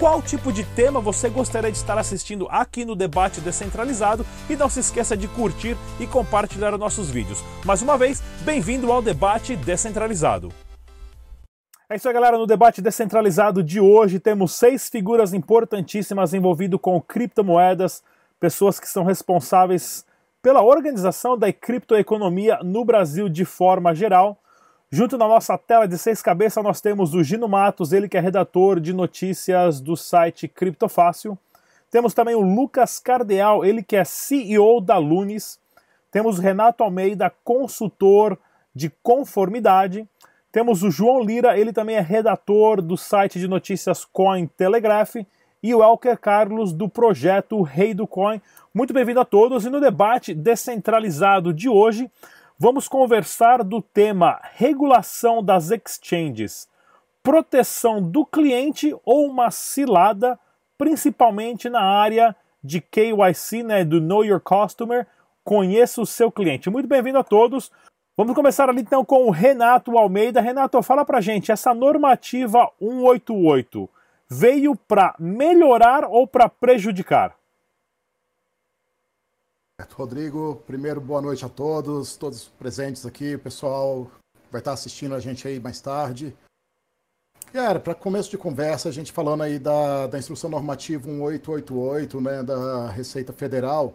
qual tipo de tema você gostaria de estar assistindo aqui no Debate Descentralizado e não se esqueça de curtir e compartilhar os nossos vídeos. Mais uma vez, bem-vindo ao Debate Descentralizado. É isso aí, galera. No debate descentralizado de hoje, temos seis figuras importantíssimas envolvidas com criptomoedas, pessoas que são responsáveis pela organização da criptoeconomia no Brasil de forma geral. Junto na nossa tela de seis cabeças, nós temos o Gino Matos, ele que é redator de notícias do site Criptofácil. Temos também o Lucas Cardeal, ele que é CEO da Lunes. Temos o Renato Almeida, consultor de conformidade. Temos o João Lira, ele também é redator do site de notícias Coin Telegraph. E o Elker Carlos, do projeto Rei do Coin. Muito bem-vindo a todos. E no debate descentralizado de hoje, Vamos conversar do tema regulação das exchanges, proteção do cliente ou uma cilada, principalmente na área de KYC, né, do Know Your Customer, conheça o seu cliente. Muito bem-vindo a todos. Vamos começar ali então com o Renato Almeida. Renato, fala pra gente, essa normativa 188 veio para melhorar ou para prejudicar? Rodrigo, primeiro boa noite a todos, todos presentes aqui, pessoal vai estar assistindo a gente aí mais tarde. Era, para começo de conversa, a gente falando aí da, da instrução normativa 1888, né, da Receita Federal,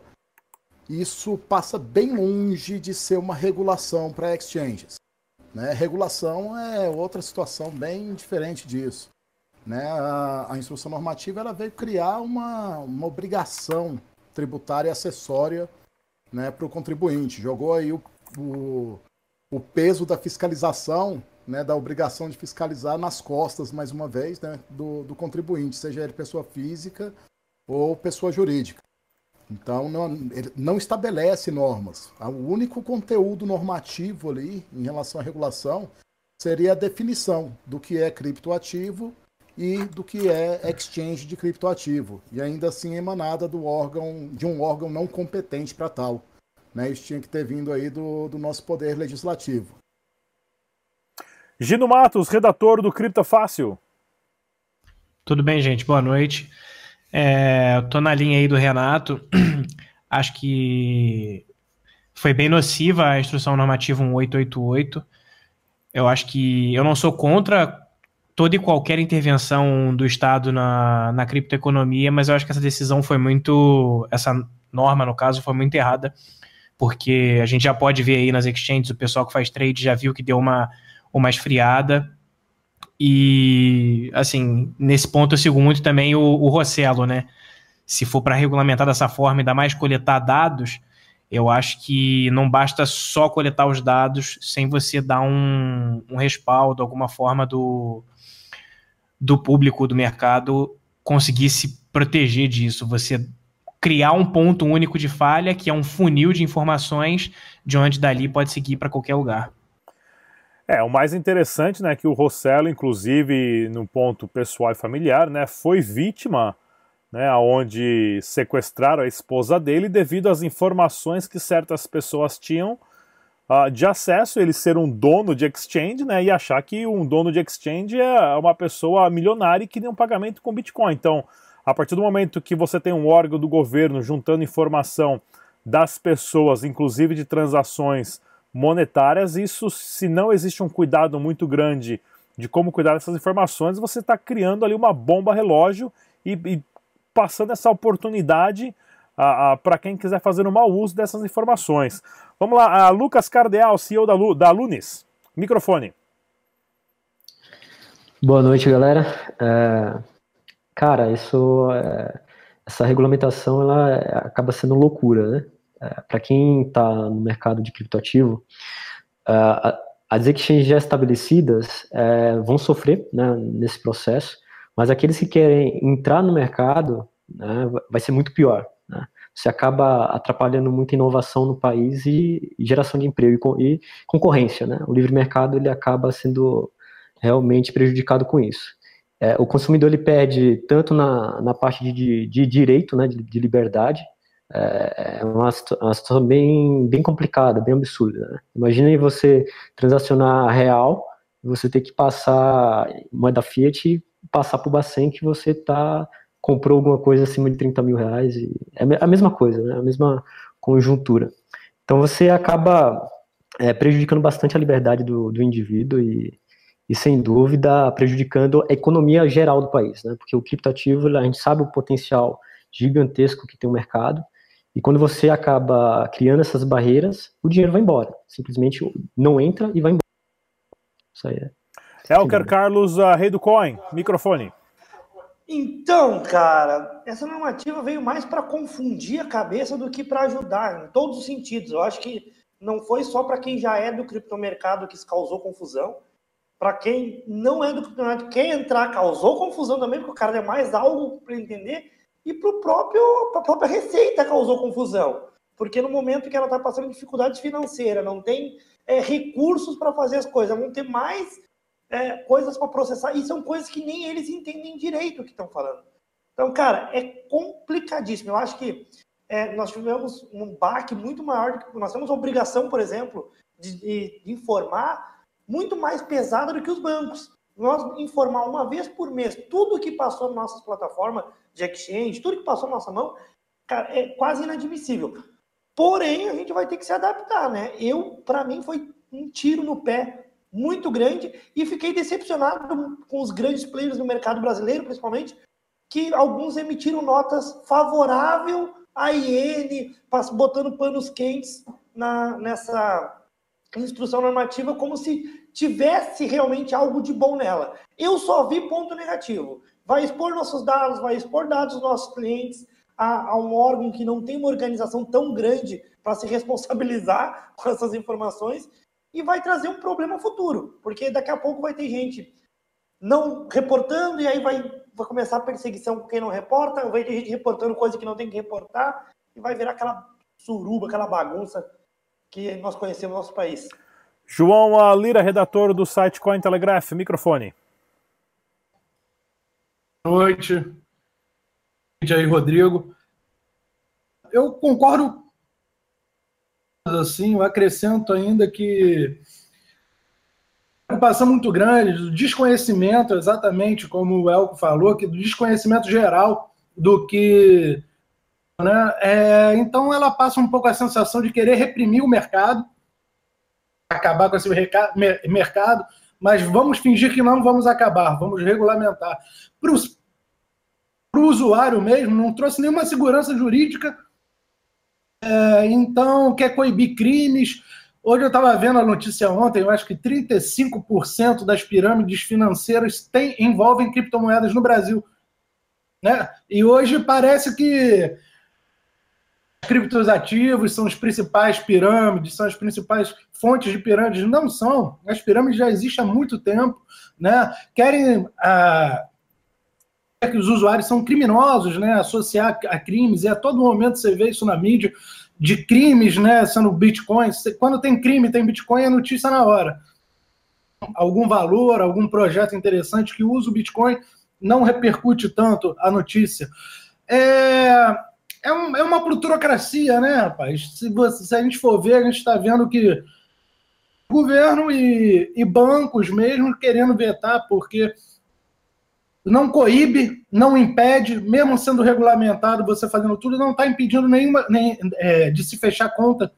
isso passa bem longe de ser uma regulação para exchanges. Né? Regulação é outra situação bem diferente disso. Né? A, a instrução normativa ela veio criar uma, uma obrigação tributária acessória né, para o contribuinte. Jogou aí o, o, o, peso da fiscalização, né, da obrigação de fiscalizar nas costas, mais uma vez, né, do, do contribuinte, seja ele pessoa física ou pessoa jurídica. Então, não, não estabelece normas. O único conteúdo normativo ali, em relação à regulação, seria a definição do que é criptoativo e do que é exchange de criptoativo, e ainda assim emanada do órgão, de um órgão não competente para tal. Né? Isso tinha que ter vindo aí do, do nosso poder legislativo. Gino Matos, redator do Cripto Fácil. Tudo bem, gente? Boa noite. É, tô na linha aí do Renato. Acho que foi bem nociva a instrução normativa 1888. Eu acho que eu não sou contra toda e qualquer intervenção do Estado na, na criptoeconomia, mas eu acho que essa decisão foi muito. Essa norma, no caso, foi muito errada, porque a gente já pode ver aí nas exchanges, o pessoal que faz trade já viu que deu uma, uma esfriada. E, assim, nesse ponto eu sigo muito também o, o Rossello, né? Se for para regulamentar dessa forma, ainda mais coletar dados, eu acho que não basta só coletar os dados sem você dar um, um respaldo, alguma forma do, do público do mercado conseguir se proteger disso. Você criar um ponto único de falha, que é um funil de informações, de onde dali pode seguir para qualquer lugar. É, o mais interessante, né, que o Rossello, inclusive no ponto pessoal e familiar, né, foi vítima, né, onde sequestraram a esposa dele devido às informações que certas pessoas tinham uh, de acesso, ele ser um dono de exchange, né, e achar que um dono de exchange é uma pessoa milionária que tem um pagamento com Bitcoin. Então, a partir do momento que você tem um órgão do governo juntando informação das pessoas, inclusive de transações monetárias, isso, se não existe um cuidado muito grande de como cuidar dessas informações, você está criando ali uma bomba relógio e, e passando essa oportunidade para quem quiser fazer um mau uso dessas informações. Vamos lá, Lucas Cardeal, CEO da, Lu, da Lunes. Microfone. Boa noite, galera. É, cara, isso, é, essa regulamentação ela é, acaba sendo loucura, né? É, para quem está no mercado de criptoativo, é, as exchanges já estabelecidas é, vão sofrer né, nesse processo, mas aqueles que querem entrar no mercado né, vai ser muito pior. Você acaba atrapalhando muita inovação no país e, geração de emprego e, concorrência. Né? O livre mercado ele acaba sendo realmente prejudicado com isso. É, o consumidor ele perde tanto na, na parte de, de direito, né, de, de liberdade, é, é uma, uma, situação bem, bem complicada, bem absurda. Né? Você transacionar real, você ter que passar moeda Fiat e passar para o Bacen que você tá, comprou alguma coisa acima de 30 mil reais. E é a mesma coisa, né? a mesma conjuntura. Então você acaba é, prejudicando bastante a liberdade do, do indivíduo e, e, sem dúvida, prejudicando a economia geral do país, né? porque o criptativo, a gente sabe o potencial gigantesco que tem o mercado, e quando você acaba criando essas barreiras, o dinheiro vai embora. Simplesmente não entra e vai embora. Isso aí é. Elker Carlos, uh, rei do coin, microfone. Então, cara, essa normativa veio mais para confundir a cabeça do que para ajudar, em todos os sentidos. Eu acho que não foi só para quem já é do criptomercado que causou confusão. Para quem não é do criptomercado, quem entrar causou confusão também, porque o cara é mais algo para entender e para a própria receita causou confusão, porque no momento que ela está passando dificuldade financeira, não tem é, recursos para fazer as coisas, não tem mais é, coisas para processar, e são coisas que nem eles entendem direito o que estão falando. Então, cara, é complicadíssimo. Eu acho que é, nós tivemos um baque muito maior, nós temos a obrigação, por exemplo, de, de, informar muito mais pesada do que os bancos. Nós informar uma vez por mês tudo que passou nas nossas plataformas, de exchange, tudo que passou na nossa mão, cara, é quase inadmissível. Porém, a gente vai ter que se adaptar, né? Eu, para mim, foi um tiro no pé muito grande e fiquei decepcionado com os grandes players do mercado brasileiro, principalmente, que alguns emitiram notas favorável à IN, botando panos quentes na, nessa instrução normativa como se tivesse realmente algo de bom nela. Eu só vi ponto negativo vai expor nossos dados, vai expor dados dos nossos clientes a, a um órgão que não tem uma organização tão grande para se responsabilizar com essas informações e vai trazer um problema futuro, porque daqui a pouco vai ter gente não reportando e aí vai, vai começar a perseguição com quem não reporta, vai ter gente reportando coisa que não tem que reportar e vai virar aquela suruba, aquela bagunça que nós conhecemos no nosso país. João Lira, redator do site Cointelegraph, microfone noite. E aí, Rodrigo. Eu concordo assim, eu acrescento ainda que preocupação muito grande do desconhecimento, exatamente como o Elco falou, que do desconhecimento geral do que. Né? É, então ela passa um pouco a sensação de querer reprimir o mercado, acabar com esse mercado, mas vamos fingir que não vamos acabar, vamos regulamentar. Para o usuário mesmo, não trouxe nenhuma segurança jurídica. É, então, quer coibir crimes. Hoje eu estava vendo a notícia ontem, eu acho que 35% das pirâmides financeiras tem, envolvem criptomoedas no Brasil. Né? E hoje parece que criptos ativos são os principais pirâmides, são as principais fontes de pirâmides. Não são. As pirâmides já existem há muito tempo. Né? Querem ah, que os usuários são criminosos, né? associar a crimes, e a todo momento você vê isso na mídia, de crimes né? sendo Bitcoin. Quando tem crime, tem Bitcoin, é notícia na hora. Algum valor, algum projeto interessante que usa o Bitcoin, não repercute tanto a notícia. É é, um, é uma plutocracia, né, rapaz? Se, você, se a gente for ver, a gente está vendo que governo e, e bancos mesmo querendo vetar, porque não coíbe, não impede, mesmo sendo regulamentado, você fazendo tudo, não está impedindo nenhuma nem, é, de se fechar conta.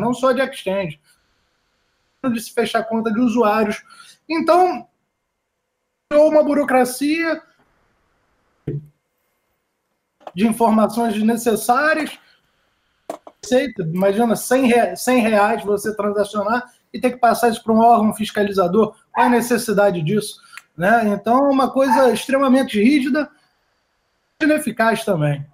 Não só de exchange, de se fechar conta de usuários. Então, uma burocracia de informações desnecessárias. Imagina 100 reais você transacionar e ter que passar isso para um órgão fiscalizador. Qual a necessidade disso? Né? Então, é uma coisa extremamente rígida e ineficaz também.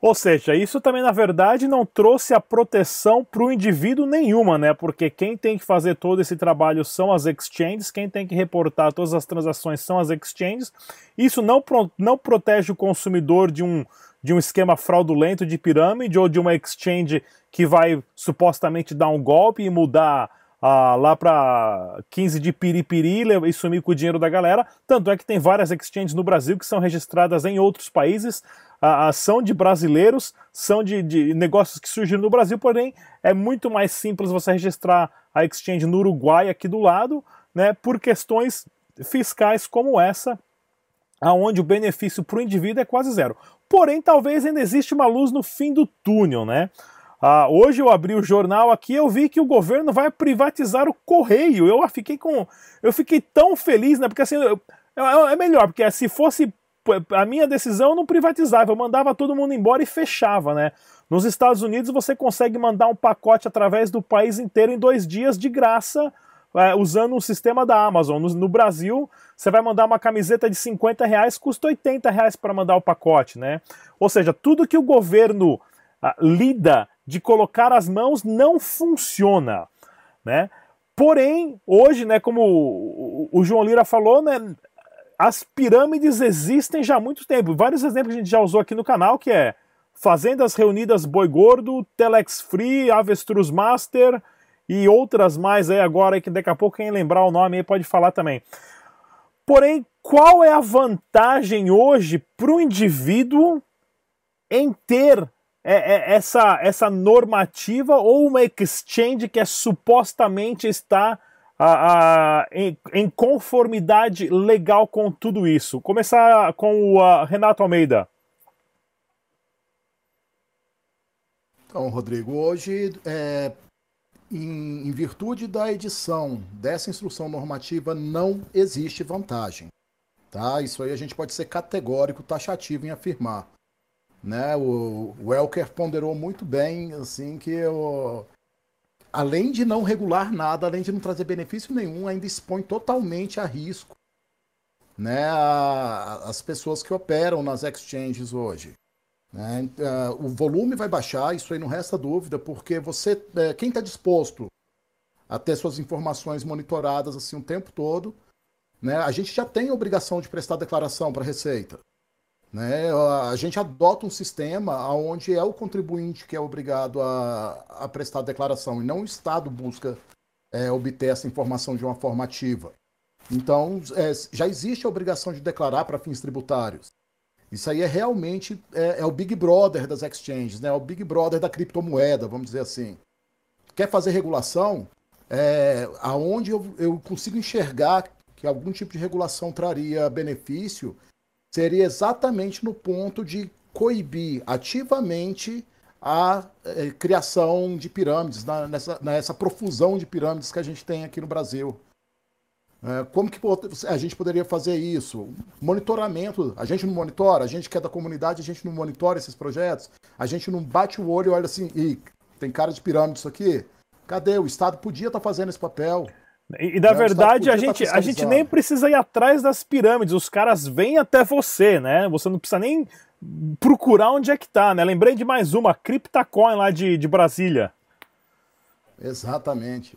Ou seja, isso também na verdade não trouxe a proteção para o indivíduo nenhuma, né? Porque quem tem que fazer todo esse trabalho são as exchanges, quem tem que reportar todas as transações são as exchanges. Isso não, não protege o consumidor de um, de um esquema fraudulento de pirâmide ou de uma exchange que vai supostamente dar um golpe e mudar ah, lá para 15 de piripiri e sumir com o dinheiro da galera. Tanto é que tem várias exchanges no Brasil que são registradas em outros países, ah, são de brasileiros, são de, de negócios que surgiram no Brasil, porém é muito mais simples você registrar a exchange no Uruguai aqui do lado, né, por questões fiscais como essa, aonde o benefício para o indivíduo é quase zero. Porém, talvez ainda existe uma luz no fim do túnel, né? Ah, hoje eu abri o jornal aqui eu vi que o governo vai privatizar o correio. Eu fiquei com, eu fiquei tão feliz, né? Porque assim eu, é melhor, porque se fosse a minha decisão eu não privatizava, eu mandava todo mundo embora e fechava, né? Nos Estados Unidos você consegue mandar um pacote através do país inteiro em dois dias de graça, é, usando o sistema da Amazon. No, no, Brasil, você vai mandar uma camiseta de 50 reais, custa 80 reais para mandar o pacote, né? Ou seja, tudo que o governo ah, lida de colocar as mãos não funciona, né? Porém, hoje, né, como o João Lira falou, né, as pirâmides existem já há muito tempo. Vários exemplos a gente já usou aqui no canal, que é Fazendas Reunidas Boi Gordo, Telex Free, Avestruz Master e outras mais aí agora, que daqui a pouco quem lembrar o nome aí pode falar também. Porém, qual é a vantagem hoje para o indivíduo em ter é, é, essa, essa normativa ou uma exchange que é supostamente está a, a, em, em, conformidade legal com tudo isso? Começar com o Renato Almeida. Então, Rodrigo, hoje, é, em, em virtude da edição dessa instrução normativa, não existe vantagem. Tá? Isso aí a gente pode ser categórico, taxativo em afirmar. Né? O, o Elker ponderou muito bem, assim, que além de não regular nada, além de não trazer benefício nenhum, ainda expõe totalmente a risco né, a, as pessoas que operam nas exchanges hoje. Né? Uh, o volume vai baixar, isso aí não resta dúvida, porque você, é, quem está disposto a ter suas informações monitoradas assim o tempo todo, né, a gente já tem a obrigação de prestar declaração para a Receita. Né? A gente adota um sistema onde é o contribuinte que é obrigado a, a prestar a declaração e não o Estado busca é, obter essa informação de uma forma ativa. Então, é, já existe a obrigação de declarar para fins tributários. Isso aí é realmente é, é, o Big Brother das exchanges, né? é o Big Brother da criptomoeda, vamos dizer assim. Quer fazer regulação? É, aonde eu, eu consigo enxergar que algum tipo de regulação traria benefício, seria exatamente no ponto de coibir ativamente a é, criação de pirâmides, na, nessa, nessa profusão de pirâmides que a gente tem aqui no Brasil. É, como que a gente poderia fazer isso? Monitoramento. A gente não monitora, a gente que é da comunidade, a gente não monitora esses projetos, a gente não bate o olho e olha assim, e tem cara de pirâmide isso aqui? Cadê? O Estado podia estar tá fazendo esse papel. E, e na verdade, a tá gente, a gente nem precisa ir atrás das pirâmides, os caras vêm até você, né? Você não precisa nem procurar onde é que tá, né? Lembrei de mais uma, Cryptacoin lá de, de Brasília. Exatamente.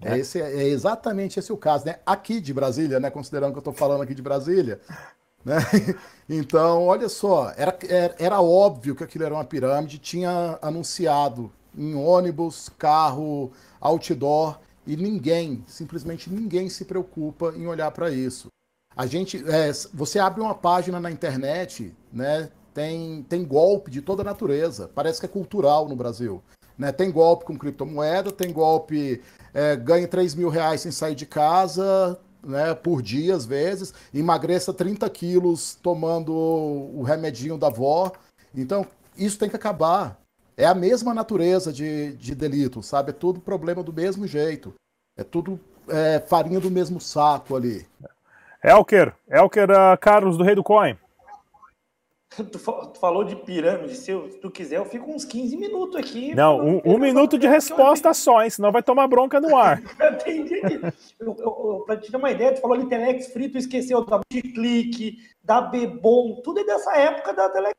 É. Esse, é exatamente esse o caso, né? Aqui de Brasília, né? Considerando que eu estou falando aqui de Brasília. Né? Então, olha só, era, era, era óbvio que aquilo era uma pirâmide, tinha anunciado em ônibus, carro, outdoor, e ninguém, simplesmente ninguém se preocupa em olhar para isso. A gente, é, você abre uma página na internet, né? Tem, tem golpe de toda natureza. Parece que é cultural no Brasil. Né? Tem golpe com criptomoeda, tem golpe é, ganhe 3 mil reais sem sair de casa, né, por dia às vezes, emagreça 30 quilos tomando o remedinho da avó. Então, isso tem que acabar. É a mesma natureza de, de delito, sabe? É tudo problema do mesmo jeito. É tudo é, farinha do mesmo saco ali. Elker, Elker uh, Carlos do Rei do Coin. Tu, falou de pirâmide, se, eu, se, tu quiser, eu fico uns 15 minutos aqui. Não, um, um minuto de resposta só, hein? Senão vai tomar bronca no ar. Entendi. Eu, eu, pra te ter uma ideia, tu falou ali Telex Free, tu esqueceu da Clique, da Bebom, tudo é dessa época da Telex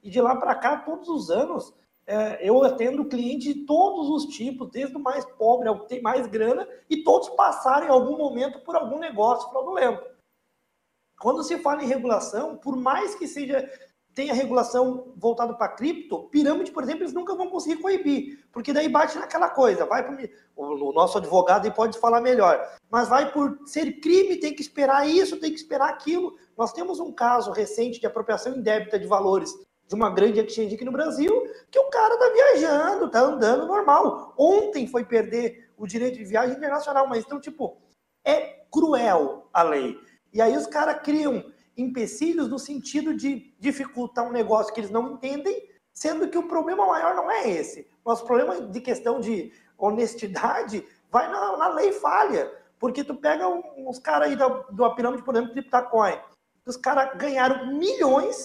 E de lá para cá, todos os anos, é, eu atendo cliente de todos os tipos, desde o mais pobre ao que tem mais grana, e todos passaram em algum momento por algum negócio fraudulento. Quando se fala em regulação, por mais que seja tenha regulação voltada para cripto, pirâmide, por exemplo, eles nunca vão conseguir coibir, porque daí bate naquela coisa, vai para o nosso advogado e pode falar melhor, mas vai por ser crime, tem que esperar isso, tem que esperar aquilo. Nós temos um caso recente de apropriação indébita de valores de uma grande exchange aqui no Brasil, que o cara tá viajando, tá andando normal. Ontem foi perder o direito de viagem internacional, mas então, tipo, é cruel a lei. E aí os caras criam empecilhos no sentido de dificultar um negócio que eles não entendem, sendo que o problema maior não é esse. Nosso problema de questão de honestidade vai na, na lei falha. Porque tu pega uns caras aí da, da pirâmide, por exemplo, Cryptocoin, os caras ganharam milhões,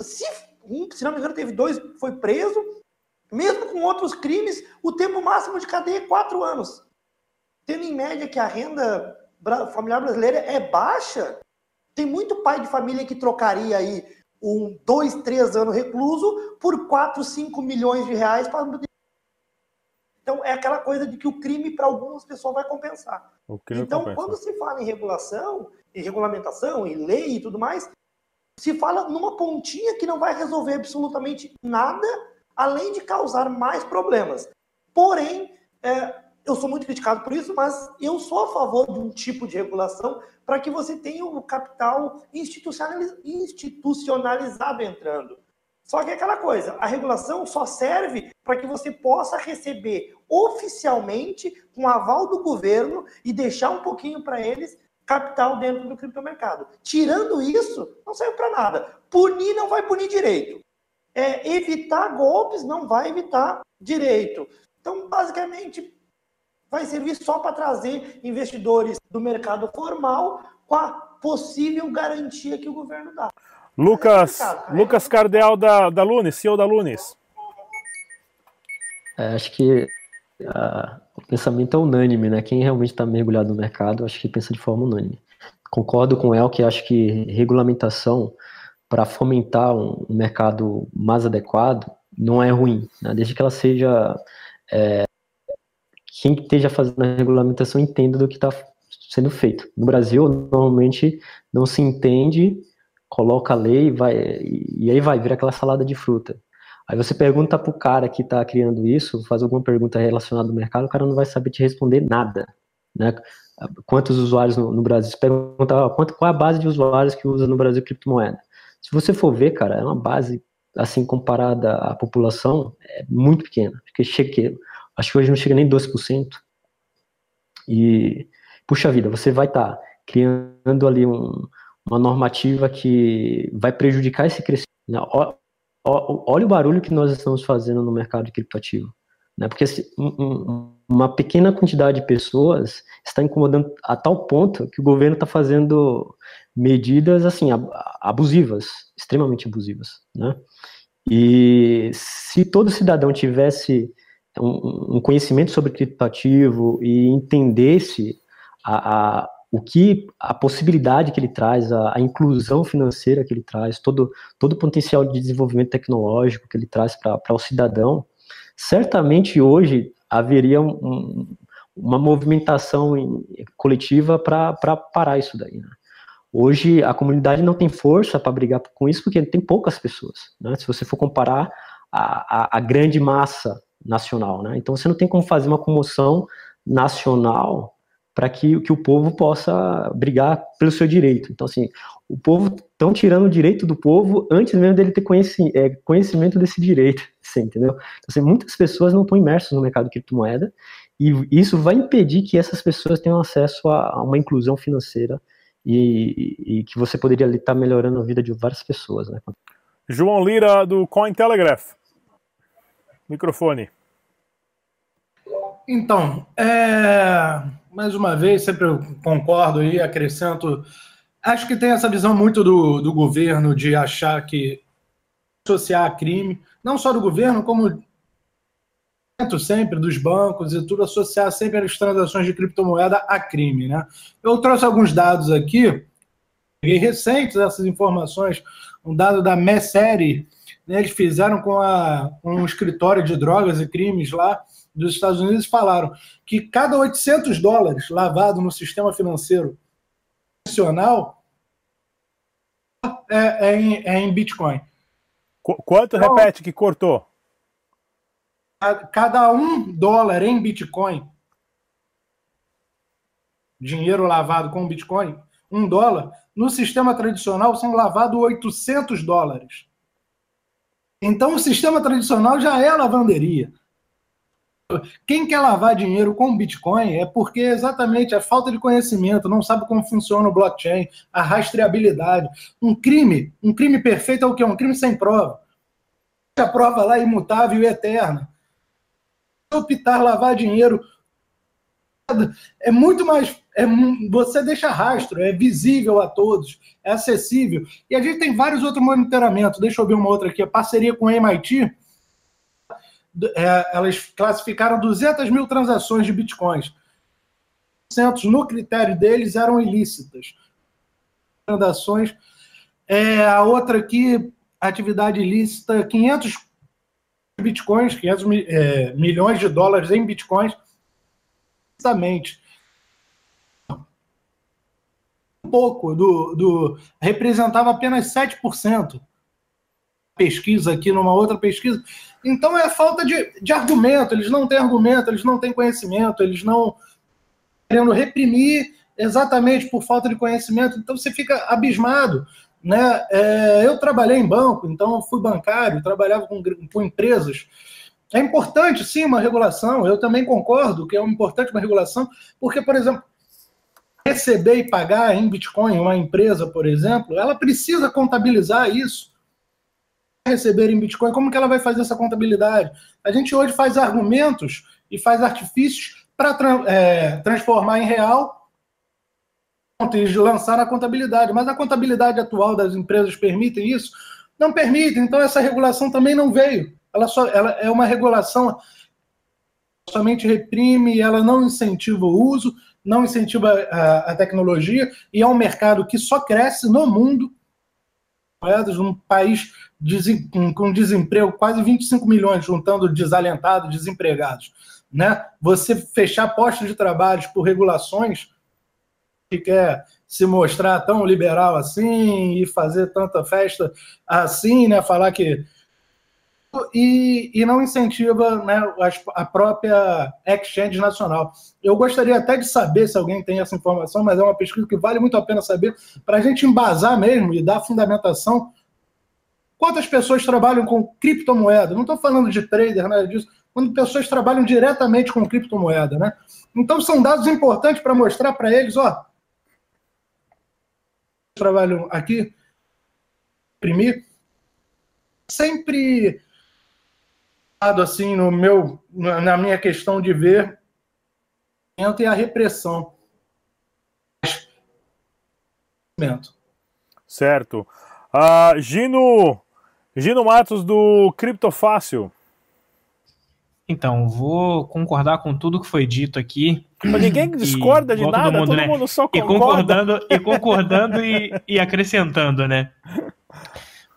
se um, se não me engano, teve dois, foi preso. Mesmo com outros crimes, o tempo máximo de cadeia é quatro anos. Tendo em média que a renda familiar brasileira é baixa, tem muito pai de família que trocaria aí um dois, três anos recluso por quatro, cinco milhões de reais para então é aquela coisa de que o crime para algumas pessoas vai compensar. Então, compensa. quando se fala em regulação, em regulamentação, em lei e tudo mais, se fala numa pontinha que não vai resolver absolutamente nada, além de causar mais problemas. Porém, é, eu sou muito criticado por isso, mas eu sou a favor de um tipo de regulação para que você tenha o capital institucionalizado entrando. Só que é aquela coisa, a regulação só serve para que você possa receber oficialmente, com aval do governo, e deixar um pouquinho para eles capital dentro do criptomercado. Tirando isso, não serve para nada. Punir não vai punir direito. É, evitar golpes não vai evitar direito. Então, basicamente, vai servir só para trazer investidores do mercado formal com a possível garantia que o governo dá. Lucas, é Lucas Cardeal da, da Lunes, CEO da Lunes. É, acho que o pensamento é unânime, né? Quem realmente está mergulhado no mercado, acho que pensa de forma unânime. Concordo com El que acho que regulamentação para fomentar um, mercado mais adequado não é ruim, né? desde que ela seja é, quem esteja fazendo a regulamentação entenda do que está sendo feito. No Brasil, normalmente não se entende, coloca a lei vai, e aí vai, vira aquela salada de fruta. Aí você pergunta para o cara que está criando isso, faz alguma pergunta relacionada ao mercado, o cara não vai saber te responder nada. Né? Quantos usuários no, no Brasil? Você pergunta quanto, qual é a base de usuários que usa no Brasil criptomoeda. Se você for ver, cara, é uma base, assim, comparada à população, é muito pequena. Porque chega, acho que hoje não chega nem 12%. E, puxa vida, você vai estar tá criando ali um, uma normativa que vai prejudicar esse crescimento. Olha o barulho que nós estamos fazendo no mercado de criptoativo. Né? Porque se, um, uma pequena quantidade de pessoas está incomodando a tal ponto que o governo está fazendo medidas assim abusivas, extremamente abusivas. Né? E se todo cidadão tivesse um, um conhecimento sobre criptoativo e entendesse a, a o que a possibilidade que ele traz, a, a, inclusão financeira que ele traz, todo, todo o potencial de desenvolvimento tecnológico que ele traz para o cidadão, certamente hoje haveria um, um, uma movimentação em, coletiva para parar isso daí. Né? Hoje a comunidade não tem força para brigar com isso porque tem poucas pessoas. Né? Se você for comparar a, a, a grande massa nacional, né? então você não tem como fazer uma comoção nacional para que, que o povo possa brigar pelo seu direito. Então, assim, o povo estão tirando o direito do povo antes mesmo dele ter conheci, é, conhecimento desse direito, assim, entendeu? Então, assim, muitas pessoas não estão imersas no mercado de criptomoeda e isso vai impedir que essas pessoas tenham acesso a, a uma inclusão financeira e, e, e, que você poderia estar tá melhorando a vida de várias pessoas, né? João Lira, do Cointelegraph. Microfone. Então, é, mais uma vez, sempre concordo e acrescento. Acho que tem essa visão muito do, do governo de achar que associar crime, não só do governo, como sempre dos bancos e tudo, associar sempre as transações de criptomoeda a crime. Né? Eu trouxe alguns dados aqui, recentes essas informações, um dado da MESSERI, né, eles fizeram com, a, com um escritório de drogas e crimes lá dos Estados Unidos, falaram que cada 800 dólares lavado no sistema financeiro nacional é, é, em, é em Bitcoin. Qu quanto, então, repete, que cortou? Cada um dólar em Bitcoin, dinheiro lavado com Bitcoin, um dólar, no sistema tradicional são lavados 800 dólares. Então, o sistema tradicional já é lavanderia. Quem quer lavar dinheiro com Bitcoin é porque exatamente a falta de conhecimento, não sabe como funciona o blockchain, a rastreabilidade. Um crime, um crime perfeito é o que? Um crime sem prova. A prova lá é imutável e eterna. Optar lavar dinheiro é muito mais. É, você deixa rastro, é visível a todos, é acessível. E a gente tem vários outros monitoramentos. Deixa eu ver uma outra aqui. A parceria com a MIT. É, elas classificaram 200 mil transações de bitcoins. No critério deles eram ilícitas. Transações. É, a outra aqui, atividade ilícita, 500 bitcoins, 500 é, milhões de dólares em bitcoins Exatamente. Um pouco do, do representava apenas 7%. Pesquisa aqui numa outra pesquisa. Então é falta de, de argumento, eles não têm argumento, eles não têm conhecimento, eles não querendo reprimir exatamente por falta de conhecimento, então você fica abismado. Né? É, eu trabalhei em banco, então fui bancário, trabalhava com, com empresas é importante, sim, uma regulação. Eu também concordo que é importante uma regulação, porque, por exemplo, receber e pagar em Bitcoin uma empresa, por exemplo, ela precisa contabilizar isso. Receber em Bitcoin, como que ela vai fazer essa contabilidade? A gente hoje faz argumentos e faz artifícios para é, transformar em real e lançar na contabilidade. Mas a contabilidade atual das empresas permite isso? Não permite, então essa regulação também não veio. Ela, só, ela é uma regulação somente reprime, ela não incentiva o uso, não incentiva a, a tecnologia, e é um mercado que só cresce no mundo, num país com desemprego, quase 25 milhões, juntando desalentados, desempregados. Né? Você fechar postos de trabalho por regulações que quer se mostrar tão liberal assim e fazer tanta festa assim, né? falar que e, e não incentiva né, a, própria exchange nacional. Eu gostaria até de saber se alguém tem essa informação, mas é uma pesquisa que vale muito a pena saber, para a gente embasar mesmo e dar fundamentação. Quantas pessoas trabalham com criptomoeda? Não estou falando de trader, nada disso. Quando pessoas trabalham diretamente com criptomoeda, né? Então são dados importantes para mostrar para eles, ó, trabalham aqui, imprimir, sempre assim no meu na minha questão de ver e a repressão. Certo. Uh, Gino Gino Matos do Criptofácil. Então, vou concordar com tudo que foi dito aqui. Mas ninguém discorda de nada, todo mundo, todo né? mundo só concorda. E concordando, e, concordando e, e acrescentando, né?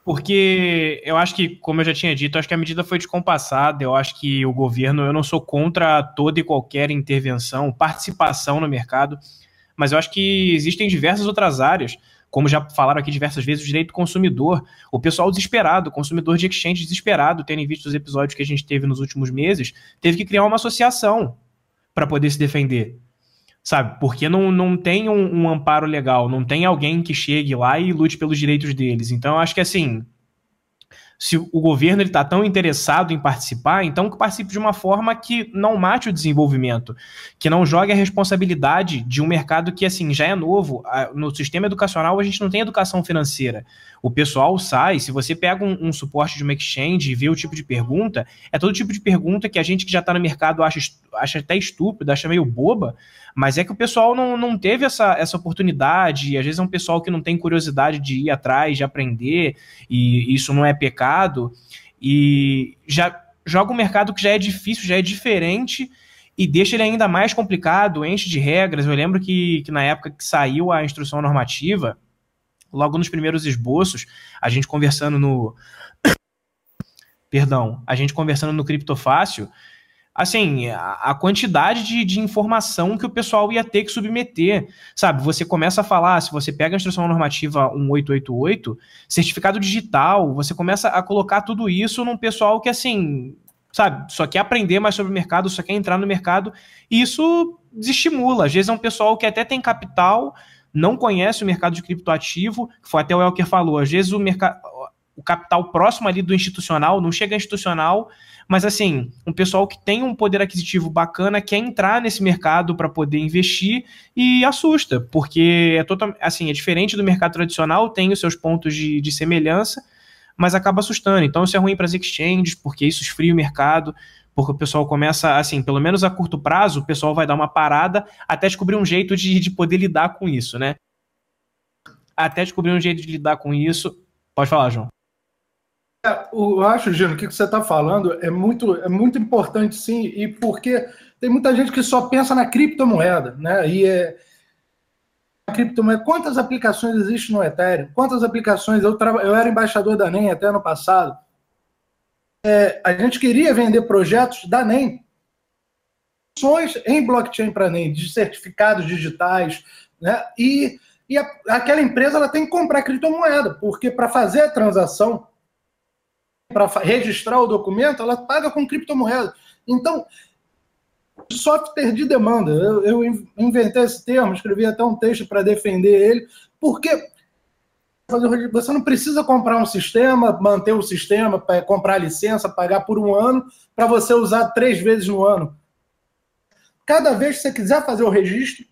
Porque eu acho que, como eu já tinha dito, acho que a medida foi descompassada. Eu acho que o governo, eu não sou contra toda e qualquer intervenção, participação no mercado, mas eu acho que existem diversas outras áreas, como já falaram aqui diversas vezes, o direito do consumidor, o pessoal desesperado, o consumidor de exchange desesperado, tendo visto os episódios que a gente teve nos últimos meses, teve que criar uma associação para poder se defender sabe? Porque não, não tem um, um, amparo legal, não tem alguém que chegue lá e lute pelos direitos deles. Então, acho que assim, se o governo está tão interessado em participar, então que participe de uma forma que não mate o desenvolvimento, que não jogue a responsabilidade de um mercado que assim já é novo. No sistema educacional a gente não tem educação financeira. O pessoal sai, se você pega um, um suporte de uma exchange e vê o tipo de pergunta, é todo tipo de pergunta que a gente que já está no mercado acha, acha até estúpida, acha meio boba, mas é que o pessoal não, não teve essa, essa oportunidade, e às vezes é um pessoal que não tem curiosidade de ir atrás, de aprender, e isso não é pecado, e já joga um mercado que já é difícil, já é diferente, e deixa ele ainda mais complicado, enche de regras. Eu lembro que, que na época que saiu a instrução normativa, logo nos primeiros esboços, a gente conversando no, perdão, a gente conversando no Criptofácil, assim, a, quantidade de, de, informação que o pessoal ia ter que submeter, sabe? Você começa a falar, se você pega a instrução normativa 1888, certificado digital, você começa a colocar tudo isso num pessoal que, assim, sabe, só quer aprender mais sobre o mercado, só quer entrar no mercado, e isso desestimula. Às vezes é um pessoal que até tem capital, não conhece o mercado de criptoativo, foi até o Elker falou, às vezes o mercado o capital próximo ali do institucional, não chega institucional, mas assim, um pessoal que tem um poder aquisitivo bacana quer entrar nesse mercado para poder investir e assusta, porque é total, assim, é diferente do mercado tradicional, tem os seus pontos de, de semelhança, mas acaba assustando. Então isso é ruim para as exchanges, porque isso esfria o mercado, porque o pessoal começa, assim, pelo menos a curto prazo, o pessoal vai dar uma parada até descobrir um jeito de, de poder lidar com isso, né? Até descobrir um jeito de lidar com isso. Pode falar, João. É, eu acho, Gino, o que você está falando é muito, é muito importante, sim, e porque tem muita gente que só pensa na criptomoeda, né? E é, a criptomoeda, quantas aplicações existem no Ethereum? Quantas aplicações? Eu, tra... eu era embaixador da NEM até ano passado. É, a gente queria vender projetos da NEM, ações em blockchain para NEM, de certificados digitais, né? E, e a, aquela empresa ela tem que comprar criptomoeda, porque para fazer a transação para registrar o documento, ela paga com criptomoeda. Então, software de demanda, eu, eu inventei esse termo, escrevi até um texto para defender ele, porque você não precisa comprar um sistema, manter o sistema, comprar licença, pagar por um ano, para você usar três vezes no ano. Cada vez que você quiser fazer o registro,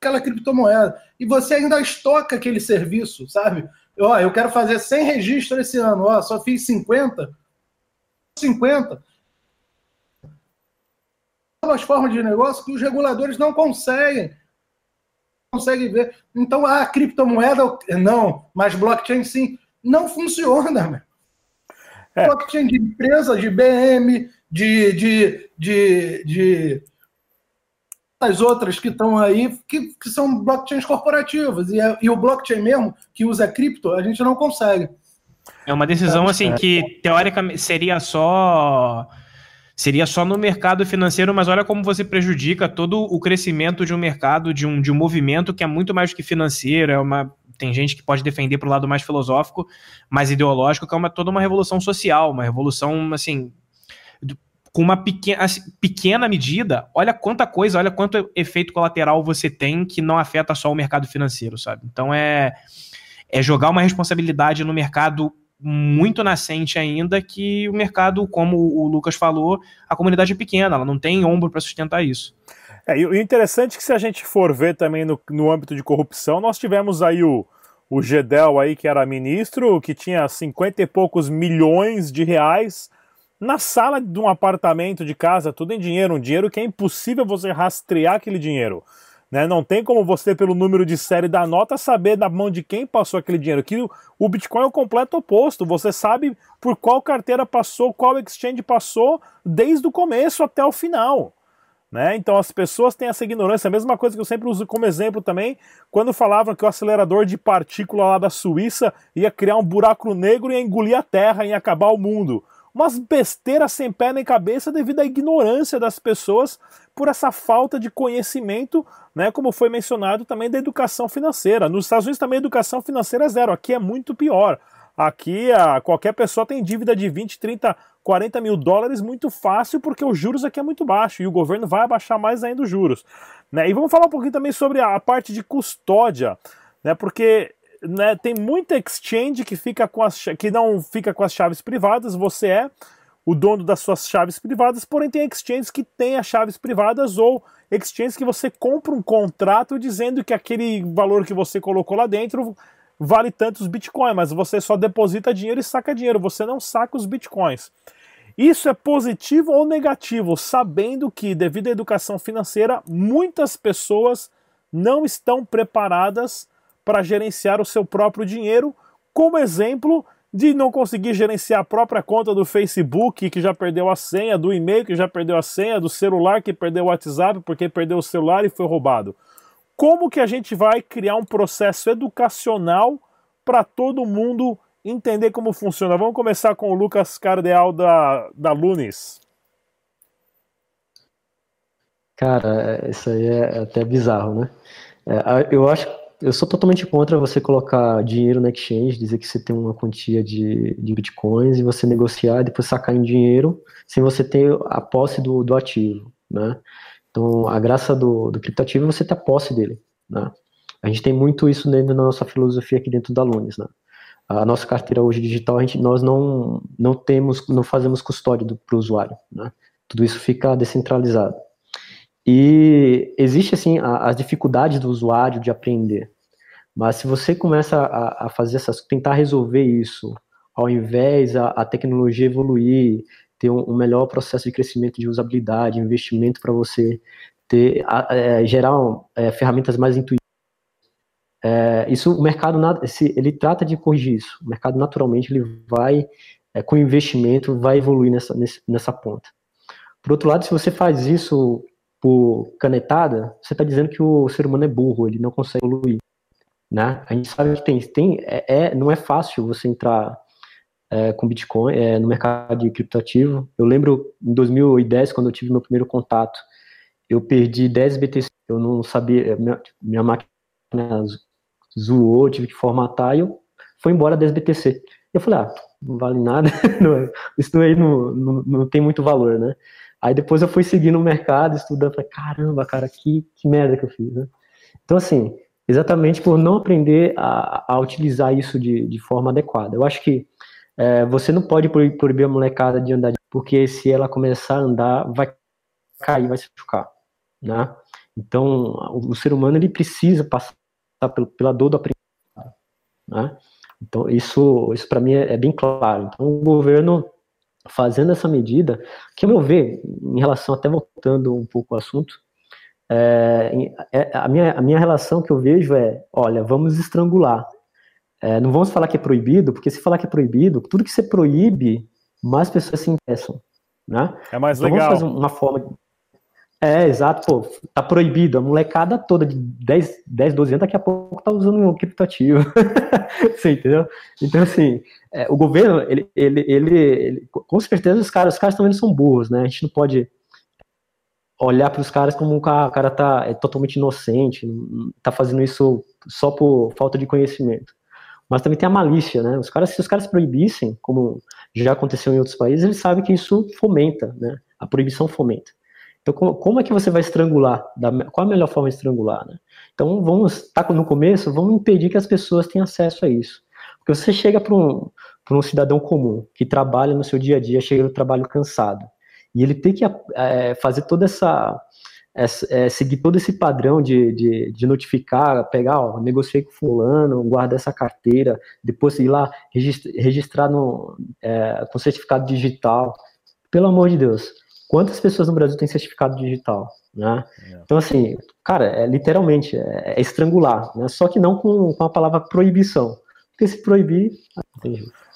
aquela criptomoeda. E você ainda estoca aquele serviço, sabe? Ó, eu quero fazer 100 registros esse ano, ó, só fiz 50. 50. Novas formas de negócio que os reguladores não conseguem. Conseguem ver. Então, a criptomoeda, não, mas blockchain sim. Não funciona, meu. É. Blockchain de empresa, de BM, de, de, de, de as outras que estão aí, que, que são blockchains corporativas. E, é, e o blockchain mesmo, que usa cripto, a gente não consegue. É uma decisão assim que teoricamente seria só seria só no mercado financeiro, mas olha como você prejudica todo o crescimento de um mercado, de um, de um movimento que é muito mais do que financeiro, é uma tem gente que pode defender para o lado mais filosófico, mais ideológico, que é uma, toda uma revolução social, uma revolução assim com uma pequena, assim, pequena medida, olha quanta coisa, olha quanto efeito colateral você tem que não afeta só o mercado financeiro, sabe? Então é, é jogar uma responsabilidade no mercado muito nascente ainda, que o mercado, como o Lucas falou, a comunidade é pequena, ela não tem ombro para sustentar isso. É, e o interessante é que se a gente for ver também no, no âmbito de corrupção, nós tivemos aí o, o Gedel aí, que era ministro, que tinha cinquenta e poucos milhões de reais na sala de um apartamento de casa, tudo em dinheiro, um dinheiro que é impossível você rastrear aquele dinheiro. Né? Não tem como você, pelo número de série da nota, saber da mão de quem passou aquele dinheiro. O Bitcoin é o completo oposto. Você sabe por qual carteira passou, qual exchange passou, desde o começo até o final. Né? Então as pessoas têm essa ignorância. A mesma coisa que eu sempre uso como exemplo também, quando falavam que o acelerador de partícula lá da Suíça ia criar um buraco negro e engolir a Terra e acabar o mundo umas besteiras sem pé nem cabeça devido à ignorância das pessoas por essa falta de conhecimento, né, como foi mencionado também da educação financeira. Nos Estados Unidos também a educação financeira é zero, aqui é muito pior. Aqui a, qualquer pessoa tem dívida de 20, 30, 40 mil dólares muito fácil, porque os juros aqui é muito baixo e o governo vai abaixar mais ainda os juros. Né? E vamos falar um pouquinho também sobre a, a parte de custódia, né? porque né, tem muita exchange que, fica com as, que não fica com as chaves privadas, você é o dono das suas chaves privadas, porém tem exchanges que tem as chaves privadas ou exchanges que você compra um contrato dizendo que aquele valor que você colocou lá dentro vale tantos bitcoins, mas você só deposita dinheiro e saca dinheiro, você não saca os bitcoins. Isso é positivo ou negativo, sabendo que, devido à educação financeira, muitas pessoas não estão preparadas para gerenciar o seu próprio dinheiro, como exemplo de não conseguir gerenciar a própria conta do Facebook, que já perdeu a senha, do e-mail, que já perdeu a senha, do celular, que perdeu o WhatsApp porque perdeu o celular e foi roubado. Como que a gente vai criar um processo educacional para todo mundo entender como funciona. Vamos começar com o Lucas Cardeal da, da Lunes. Cara, isso aí é até bizarro, né? É, eu acho, eu sou totalmente contra você colocar dinheiro na exchange, dizer que você tem uma quantia de, de bitcoins e você negociar e depois sacar em dinheiro sem você ter a posse do, do ativo, né? Então, a graça do, do criptativo é você ter a posse dele, né? A gente tem muito isso dentro da nossa filosofia aqui dentro da Lunes, né? A nossa carteira hoje digital, a gente, nós não, não temos, não fazemos custódia para o usuário, né? Tudo isso fica descentralizado. E existe, assim, a, as dificuldades do usuário de aprender. Mas se você começa a, a fazer essas, tentar resolver isso, ao invés a, a tecnologia evoluir, ter um, um, melhor processo de crescimento de usabilidade, investimento para você ter, é, gerar é, ferramentas mais intuitivas. É, isso, o mercado, ele trata de corrigir isso. O mercado, naturalmente, ele vai, é, com investimento, vai evoluir nessa, nessa ponta. Por outro lado, se você faz isso por canetada, você está dizendo que o ser humano é burro, ele não consegue evoluir. Né? A gente sabe que tem, tem é, é não é fácil você entrar é, com Bitcoin é, no mercado de criptoativo. Eu lembro em 2010, quando eu tive meu primeiro contato, eu perdi 10 BTC, eu não sabia, minha, minha máquina zoou, tive que formatar e eu fui embora 10 BTC. Eu falei, ah, não vale nada, isso aí não, não, não tem muito valor, né? Aí depois eu fui seguindo o mercado, estudando, falei, caramba, cara, que, que merda que eu fiz, né? Então, assim, exatamente por não aprender a, a utilizar isso de, de forma adequada. Eu acho que é, você não pode proibir a molecada de andar, porque se ela começar a andar, vai cair, vai se machucar, né? Então, o, o ser humano, ele precisa passar pela, pela dor do aprendizado, né? Então, isso, isso para mim é, é bem claro. Então, o governo fazendo essa medida, que ao meu ver, em relação, até voltando um pouco ao assunto, é, é, a, minha, a minha relação que eu vejo é, olha, vamos estrangular. É, não vamos falar que é proibido, porque se falar que é proibido, tudo que você proíbe, mais pessoas se interessam. Né? É mais então, legal. Vamos fazer uma forma é, exato, pô, tá proibido. A molecada toda de 10, 10 12 anos, daqui a pouco tá usando um criptativo. Você entendeu? Então, assim, é, o governo, ele, ele, ele, ele, com certeza os caras, os caras também não são burros, né? A gente não pode olhar para os caras como o cara, o cara tá é totalmente inocente, tá fazendo isso só por falta de conhecimento. Mas também tem a malícia, né? Os caras, se os caras proibissem, como já aconteceu em outros países, eles sabem que isso fomenta, né? A proibição fomenta. Então, como, como, é que você vai estrangular? qual a melhor forma de estrangular? Né? Então, vamos, tá no começo, vamos impedir que as pessoas tenham acesso a isso. Porque você chega para um, um cidadão comum, que trabalha no seu dia a dia, chega no trabalho cansado, e ele tem que é, fazer toda essa. É, é, seguir todo esse padrão de, de, de, notificar, pegar, ó, negociei com fulano, guarda essa carteira, depois ir lá registrar, registrar no, é, com certificado digital. Pelo amor de Deus, Quantas pessoas no Brasil têm certificado digital? Né? É. Então, assim, cara, é literalmente é, é estrangular, né? só que não com, com a palavra proibição. Porque se proibir.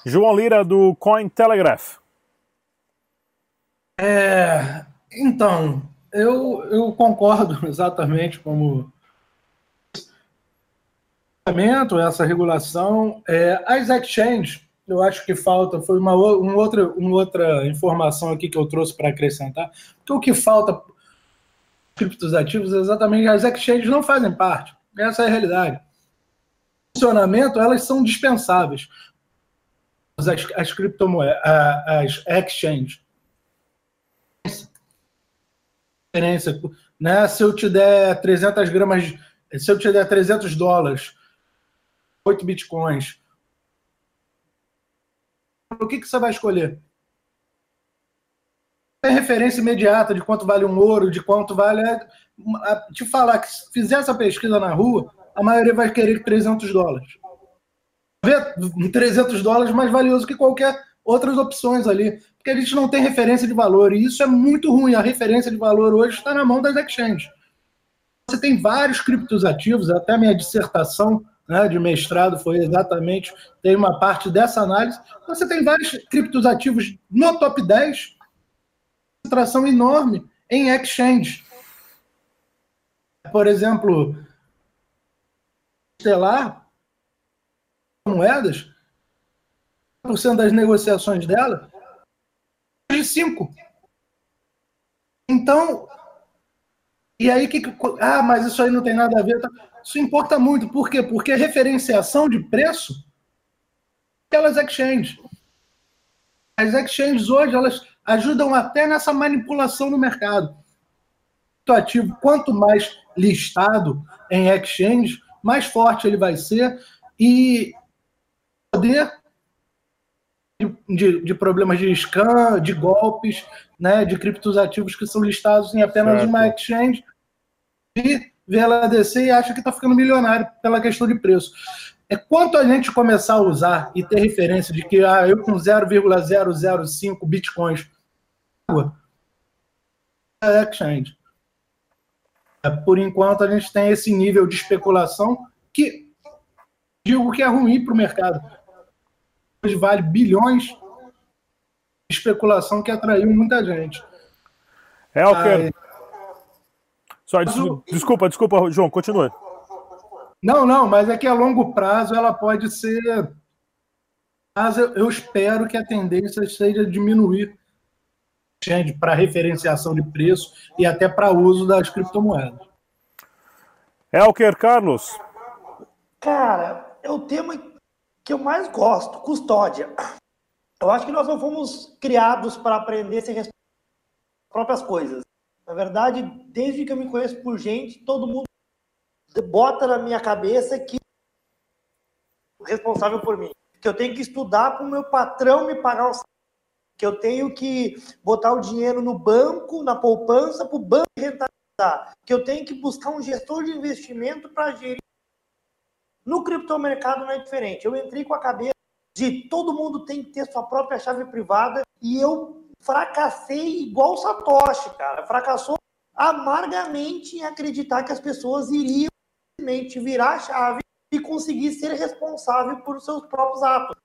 João Lira, do Cointelegraph. É, então, eu, eu concordo exatamente como essa regulação. É, as exchanges eu acho que falta foi uma, um outra, uma outra informação aqui que eu trouxe para acrescentar. Porque o que falta criptos ativos é exatamente as exchanges não fazem parte. Essa é a realidade. Funcionamento, elas são dispensáveis. As, as criptomoedas, as exchanges. Né? Se eu te der 300 gramas, se eu te der 300 dólares, 8 bitcoins, o que, que você vai escolher? Tem referência imediata de quanto vale um ouro, de quanto vale. É, te falar que se fizer essa pesquisa na rua, a maioria vai querer 300 dólares. Vê 300 dólares mais valioso que qualquer outras opções ali, porque a gente não tem referência de valor e isso é muito ruim. A referência de valor hoje está na mão das exchanges. Você tem vários criptos ativos, até minha dissertação né, de mestrado foi exatamente, tem uma parte dessa análise. Você tem vários criptos ativos no top 10, concentração enorme em exchange. Por exemplo, Estelar, moedas, das negociações dela, de 5. Então, e aí que, ah, mas isso aí não tem nada a ver. Tá? Isso importa muito, por quê? Porque a referenciação de preço, aquelas exchanges. As exchanges hoje, elas ajudam até nessa manipulação no mercado. O ativo, quanto mais listado em exchange, mais forte ele vai ser e poder de, de, problemas de scam, de golpes, né, de criptos ativos que são listados em apenas certo. uma exchange e vê ela descer e acha que está ficando milionário pela questão de preço. É quanto a gente começar a usar e ter referência de que ah, eu com 0,005 bitcoins é exchange. É, por enquanto a gente tem esse nível de especulação que digo que é ruim para o mercado. Hoje vale bilhões de especulação que atraiu muita gente. É o que. Só, desculpa, desculpa, João, continua. Não, não, mas é que a longo prazo ela pode ser. Mas eu, eu espero que a tendência seja diminuir para referenciação de preço e até para uso das criptomoedas. Elker Carlos. Cara, é o tema que eu mais gosto, custódia. Eu acho que nós não fomos criados para aprender sem responder próprias coisas. Na verdade, desde que eu me conheço por gente, todo mundo bota na minha cabeça que responsável por mim, que eu tenho que estudar para o meu patrão me pagar o que eu tenho que botar o dinheiro no banco, na poupança, para o banco rentabilizar, que eu tenho que buscar um gestor de investimento para gerir. No criptomercado não é diferente. Eu entrei com a cabeça de todo mundo tem que ter sua própria chave privada e eu fracassei igual Satoshi, cara. Fracassou amargamente em acreditar que as pessoas iriam simplesmente virar a chave e conseguir ser responsável por seus próprios atos.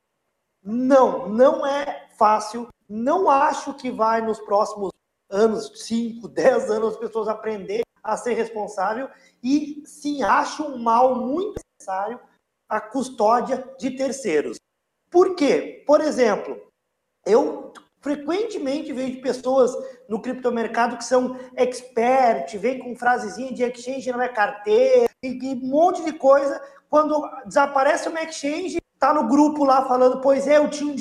Não, não é fácil. Não acho que vai nos próximos anos, 5, 10 anos, as pessoas aprender a ser responsável. E sim, acho um mal muito necessário a custódia de terceiros. Por quê? Por exemplo, eu frequentemente vejo pessoas no criptomercado que são expert, vem com frasezinha de exchange não é carteira, e, e um monte de coisa. Quando desaparece uma exchange, tá no grupo lá falando, pois é, eu tinha um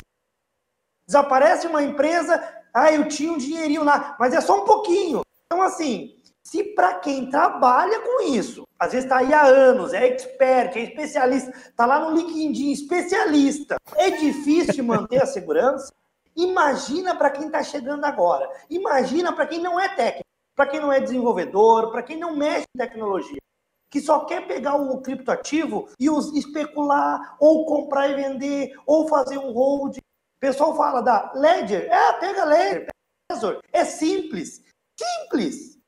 Desaparece uma empresa, ah, eu tinha um dinheirinho lá, mas é só um pouquinho. Então, assim, se para quem trabalha com isso, às vezes está aí há anos, é expert, é especialista, está lá no LinkedIn, especialista, é difícil manter a segurança, Imagina para quem está chegando agora. Imagina para quem não é técnico, para quem não é desenvolvedor, para quem não mexe em tecnologia, que só quer pegar o criptoativo e os especular, ou comprar e vender, ou fazer um hold. O pessoal fala da Ledger. É, pega Ledger, pega É simples. Simples. O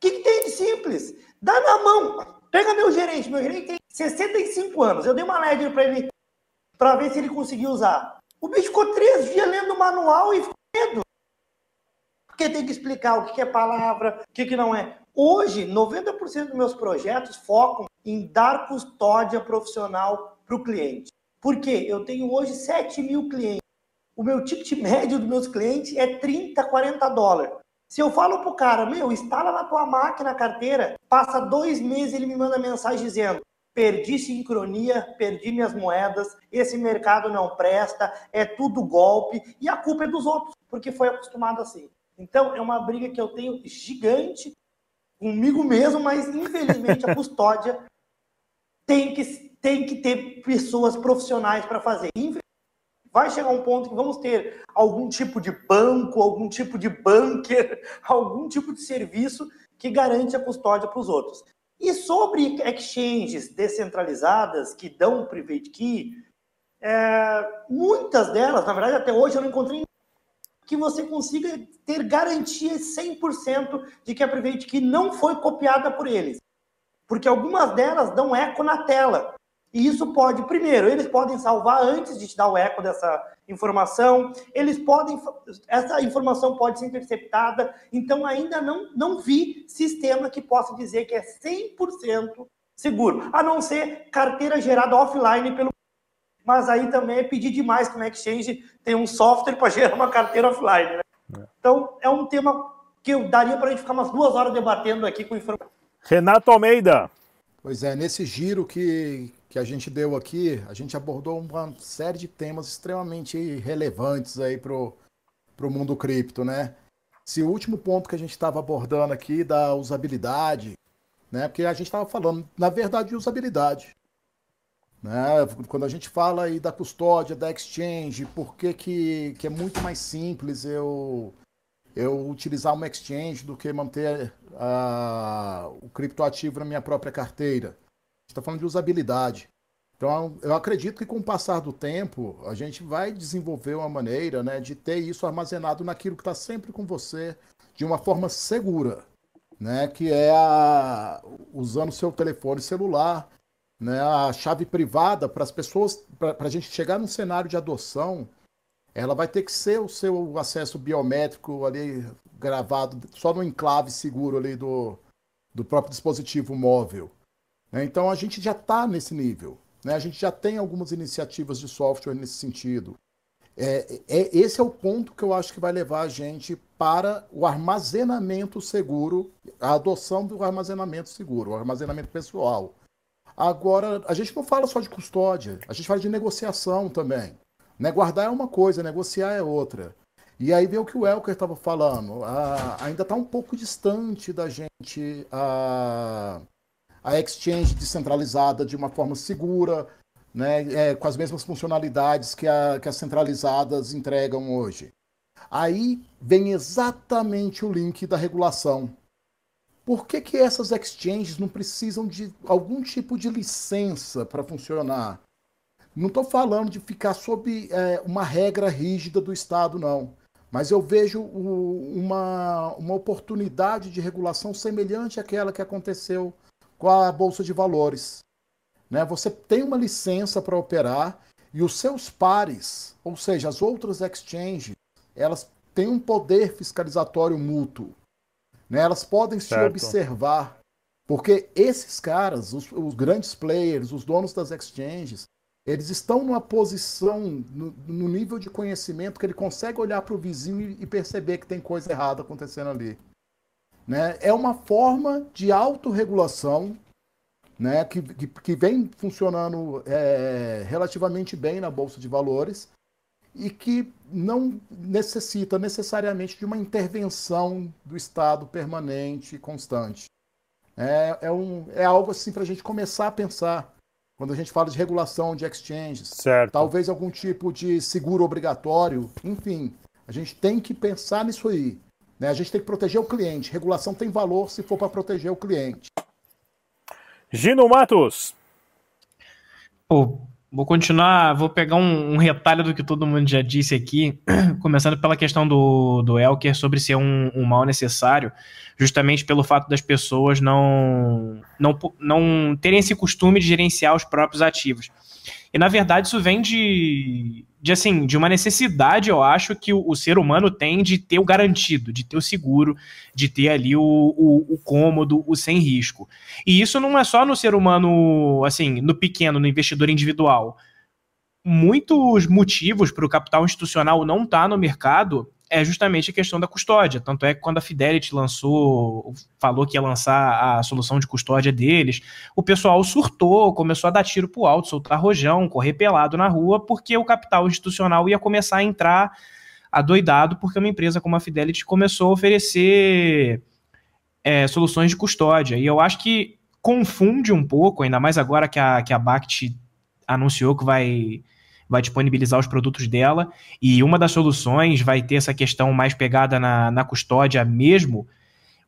que, que tem de simples? Dá na mão. Pega meu gerente. Meu gerente tem 65 anos. Eu dei uma Ledger para ele para ver se ele conseguia usar. O bicho ficou três dias lendo o manual e medo. Porque tem que explicar o que é palavra, o que não é. Hoje, 90% dos meus projetos focam em dar custódia profissional para o cliente. Por quê? Eu tenho hoje 7 mil clientes. O meu ticket médio dos meus clientes é 30, 40 dólares. Se eu falo para o cara, meu, instala na tua máquina a carteira, passa dois meses ele me manda mensagem dizendo: perdi sincronia, perdi minhas moedas, esse mercado não presta, é tudo golpe e a culpa é dos outros, porque foi acostumado assim. Então, é uma briga que eu tenho gigante comigo mesmo, mas infelizmente a custódia tem que, tem que ter pessoas profissionais para fazer. Vai chegar um ponto que vamos ter algum tipo de banco, algum tipo de bunker, algum tipo de serviço que garante a custódia para os outros. E sobre exchanges descentralizadas que dão private key, é, muitas delas, na verdade, até hoje eu não encontrei que você consiga ter garantia 100% de que a private key não foi copiada por eles. Porque algumas delas dão eco na tela. E isso pode, primeiro, eles podem salvar antes de te dar o eco dessa informação, eles podem, essa informação pode ser interceptada, então ainda não, não vi sistema que possa dizer que é 100% seguro, a não ser carteira gerada offline pelo mas aí também é pedir demais que uma exchange tem um software para gerar uma carteira offline. Né? É. Então, é um tema que eu daria para a gente ficar umas duas horas debatendo aqui com informação. Renato Almeida. Pois é, nesse giro que, que a gente deu aqui, a gente abordou uma série de temas extremamente relevantes aí para o mundo cripto, né? Se o último ponto que a gente estava abordando aqui da usabilidade, né? Porque a gente estava falando, na verdade, de usabilidade. Né? Quando a gente fala aí da custódia, da exchange, por que, que, que é muito mais simples eu, eu utilizar uma exchange do que manter uh, o criptoativo na minha própria carteira? Está falando de usabilidade. Então, eu acredito que com o passar do tempo, a gente vai desenvolver uma maneira né, de ter isso armazenado naquilo que está sempre com você, de uma forma segura, né, que é a, usando o seu telefone celular, né, a chave privada para as pessoas, para a gente chegar num cenário de adoção, ela vai ter que ser o seu acesso biométrico ali gravado só no enclave seguro ali do, do próprio dispositivo móvel. Né? Então a gente já está nesse nível. Né? A gente já tem algumas iniciativas de software nesse sentido. É, é, esse é o ponto que eu acho que vai levar a gente para o armazenamento seguro, a adoção do armazenamento seguro, o armazenamento pessoal. Agora, a gente não fala só de custódia, a gente fala de negociação também. Né? Guardar é uma coisa, negociar é outra. E aí vem o que o Elker estava falando. A, ainda está um pouco distante da gente a, a exchange descentralizada de uma forma segura, né, é, com as mesmas funcionalidades que, a, que as centralizadas entregam hoje. Aí vem exatamente o link da regulação. Por que, que essas exchanges não precisam de algum tipo de licença para funcionar? Não estou falando de ficar sob é, uma regra rígida do Estado, não. Mas eu vejo o, uma, uma oportunidade de regulação semelhante àquela que aconteceu com a Bolsa de Valores. Né? Você tem uma licença para operar e os seus pares, ou seja, as outras exchanges, elas têm um poder fiscalizatório mútuo. Né? Elas podem certo. se observar, porque esses caras, os, os, grandes players, os donos das exchanges, eles estão numa posição, no, no nível de conhecimento, que ele consegue olhar para o vizinho e, e perceber que tem coisa errada acontecendo ali. Né? É uma forma de autorregulação né, que, que, que vem funcionando é, relativamente bem na Bolsa de Valores e que não necessita necessariamente de uma intervenção do Estado permanente e constante. É, é, um, é algo assim para a gente começar a pensar quando a gente fala de regulação de exchanges. Certo. Talvez algum tipo de seguro obrigatório, enfim. A gente tem que pensar nisso aí. Né? A gente tem que proteger o cliente. Regulação tem valor se for para proteger o cliente. Gino Matos. Pô, vou continuar, vou pegar um, um, retalho do que todo mundo já disse aqui, começando pela questão do, do Elker sobre ser um, um mal necessário, justamente pelo fato das pessoas não, não, não terem esse costume de gerenciar os próprios ativos. E na verdade isso vem de, de assim, de uma necessidade, eu acho, que o, o, ser humano tem de ter o garantido, de ter o seguro, de ter ali o, o, o, cômodo, o sem risco. E isso não é só no ser humano, assim, no pequeno, no investidor individual. Muitos motivos para o capital institucional não estar tá no mercado é justamente a questão da custódia. Tanto é que quando a Fidelity lançou, falou que ia lançar a solução de custódia deles, o pessoal surtou, começou a dar tiro pro alto, soltar rojão, correr pelado na rua, porque o capital institucional ia começar a entrar adoidado, porque uma empresa como a Fidelity começou a oferecer é, soluções de custódia. E eu acho que confunde um pouco, ainda mais agora que a, que a BACT anunciou que vai vai disponibilizar os produtos dela e uma das soluções vai ter essa questão mais pegada na, na custódia mesmo.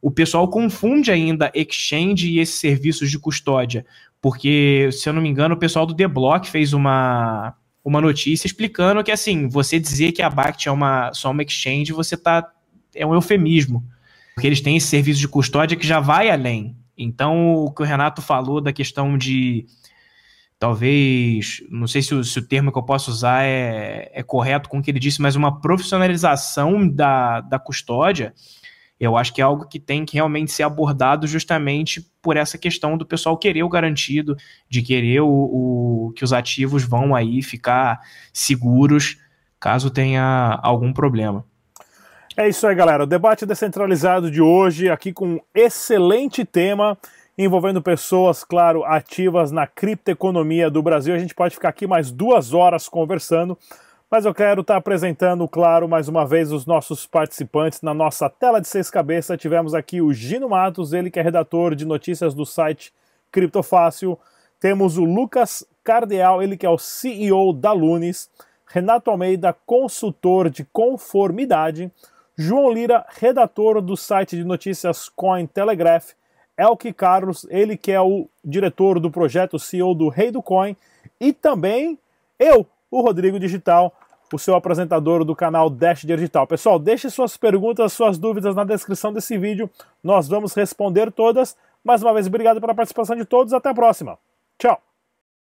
O pessoal confunde ainda exchange e esses serviços de custódia, porque, se eu não me engano, o pessoal do The Block fez uma, uma notícia explicando que, assim, você dizer que a Bact é uma, só uma exchange, você tá. é um eufemismo. Porque eles têm esse serviço de custódia que já vai além. Então, o que o Renato falou da questão de talvez, não sei se o, se o, termo que eu posso usar é, é correto com o que ele disse, mas uma profissionalização da, da custódia, Eu acho que é algo que tem que realmente ser abordado justamente por essa questão do pessoal querer o garantido, de querer o, o que os ativos vão aí ficar seguros caso tenha algum problema. É isso aí, galera. O debate descentralizado de hoje, aqui com um excelente tema envolvendo pessoas, claro, ativas na criptoeconomia do Brasil. A gente pode ficar aqui mais duas horas conversando, mas eu quero estar apresentando, claro, mais uma vez os nossos participantes na nossa tela de seis cabeças. Tivemos aqui o Gino Matos, ele que é redator de notícias do site Criptofácil. Temos o Lucas Cardeal, ele que é o CEO da Lunes. Renato Almeida, consultor de conformidade. João Lira, redator do site de notícias Cointelegraph. Elke Carlos, ele que é o diretor do projeto CEO do Rei do Coin. E também eu, o Rodrigo Digital, o seu apresentador do canal Dash Digital. Pessoal, deixe suas perguntas, suas dúvidas na descrição desse vídeo. Nós vamos responder todas. Mais uma vez, obrigado pela participação de todos. Até a próxima. Tchau.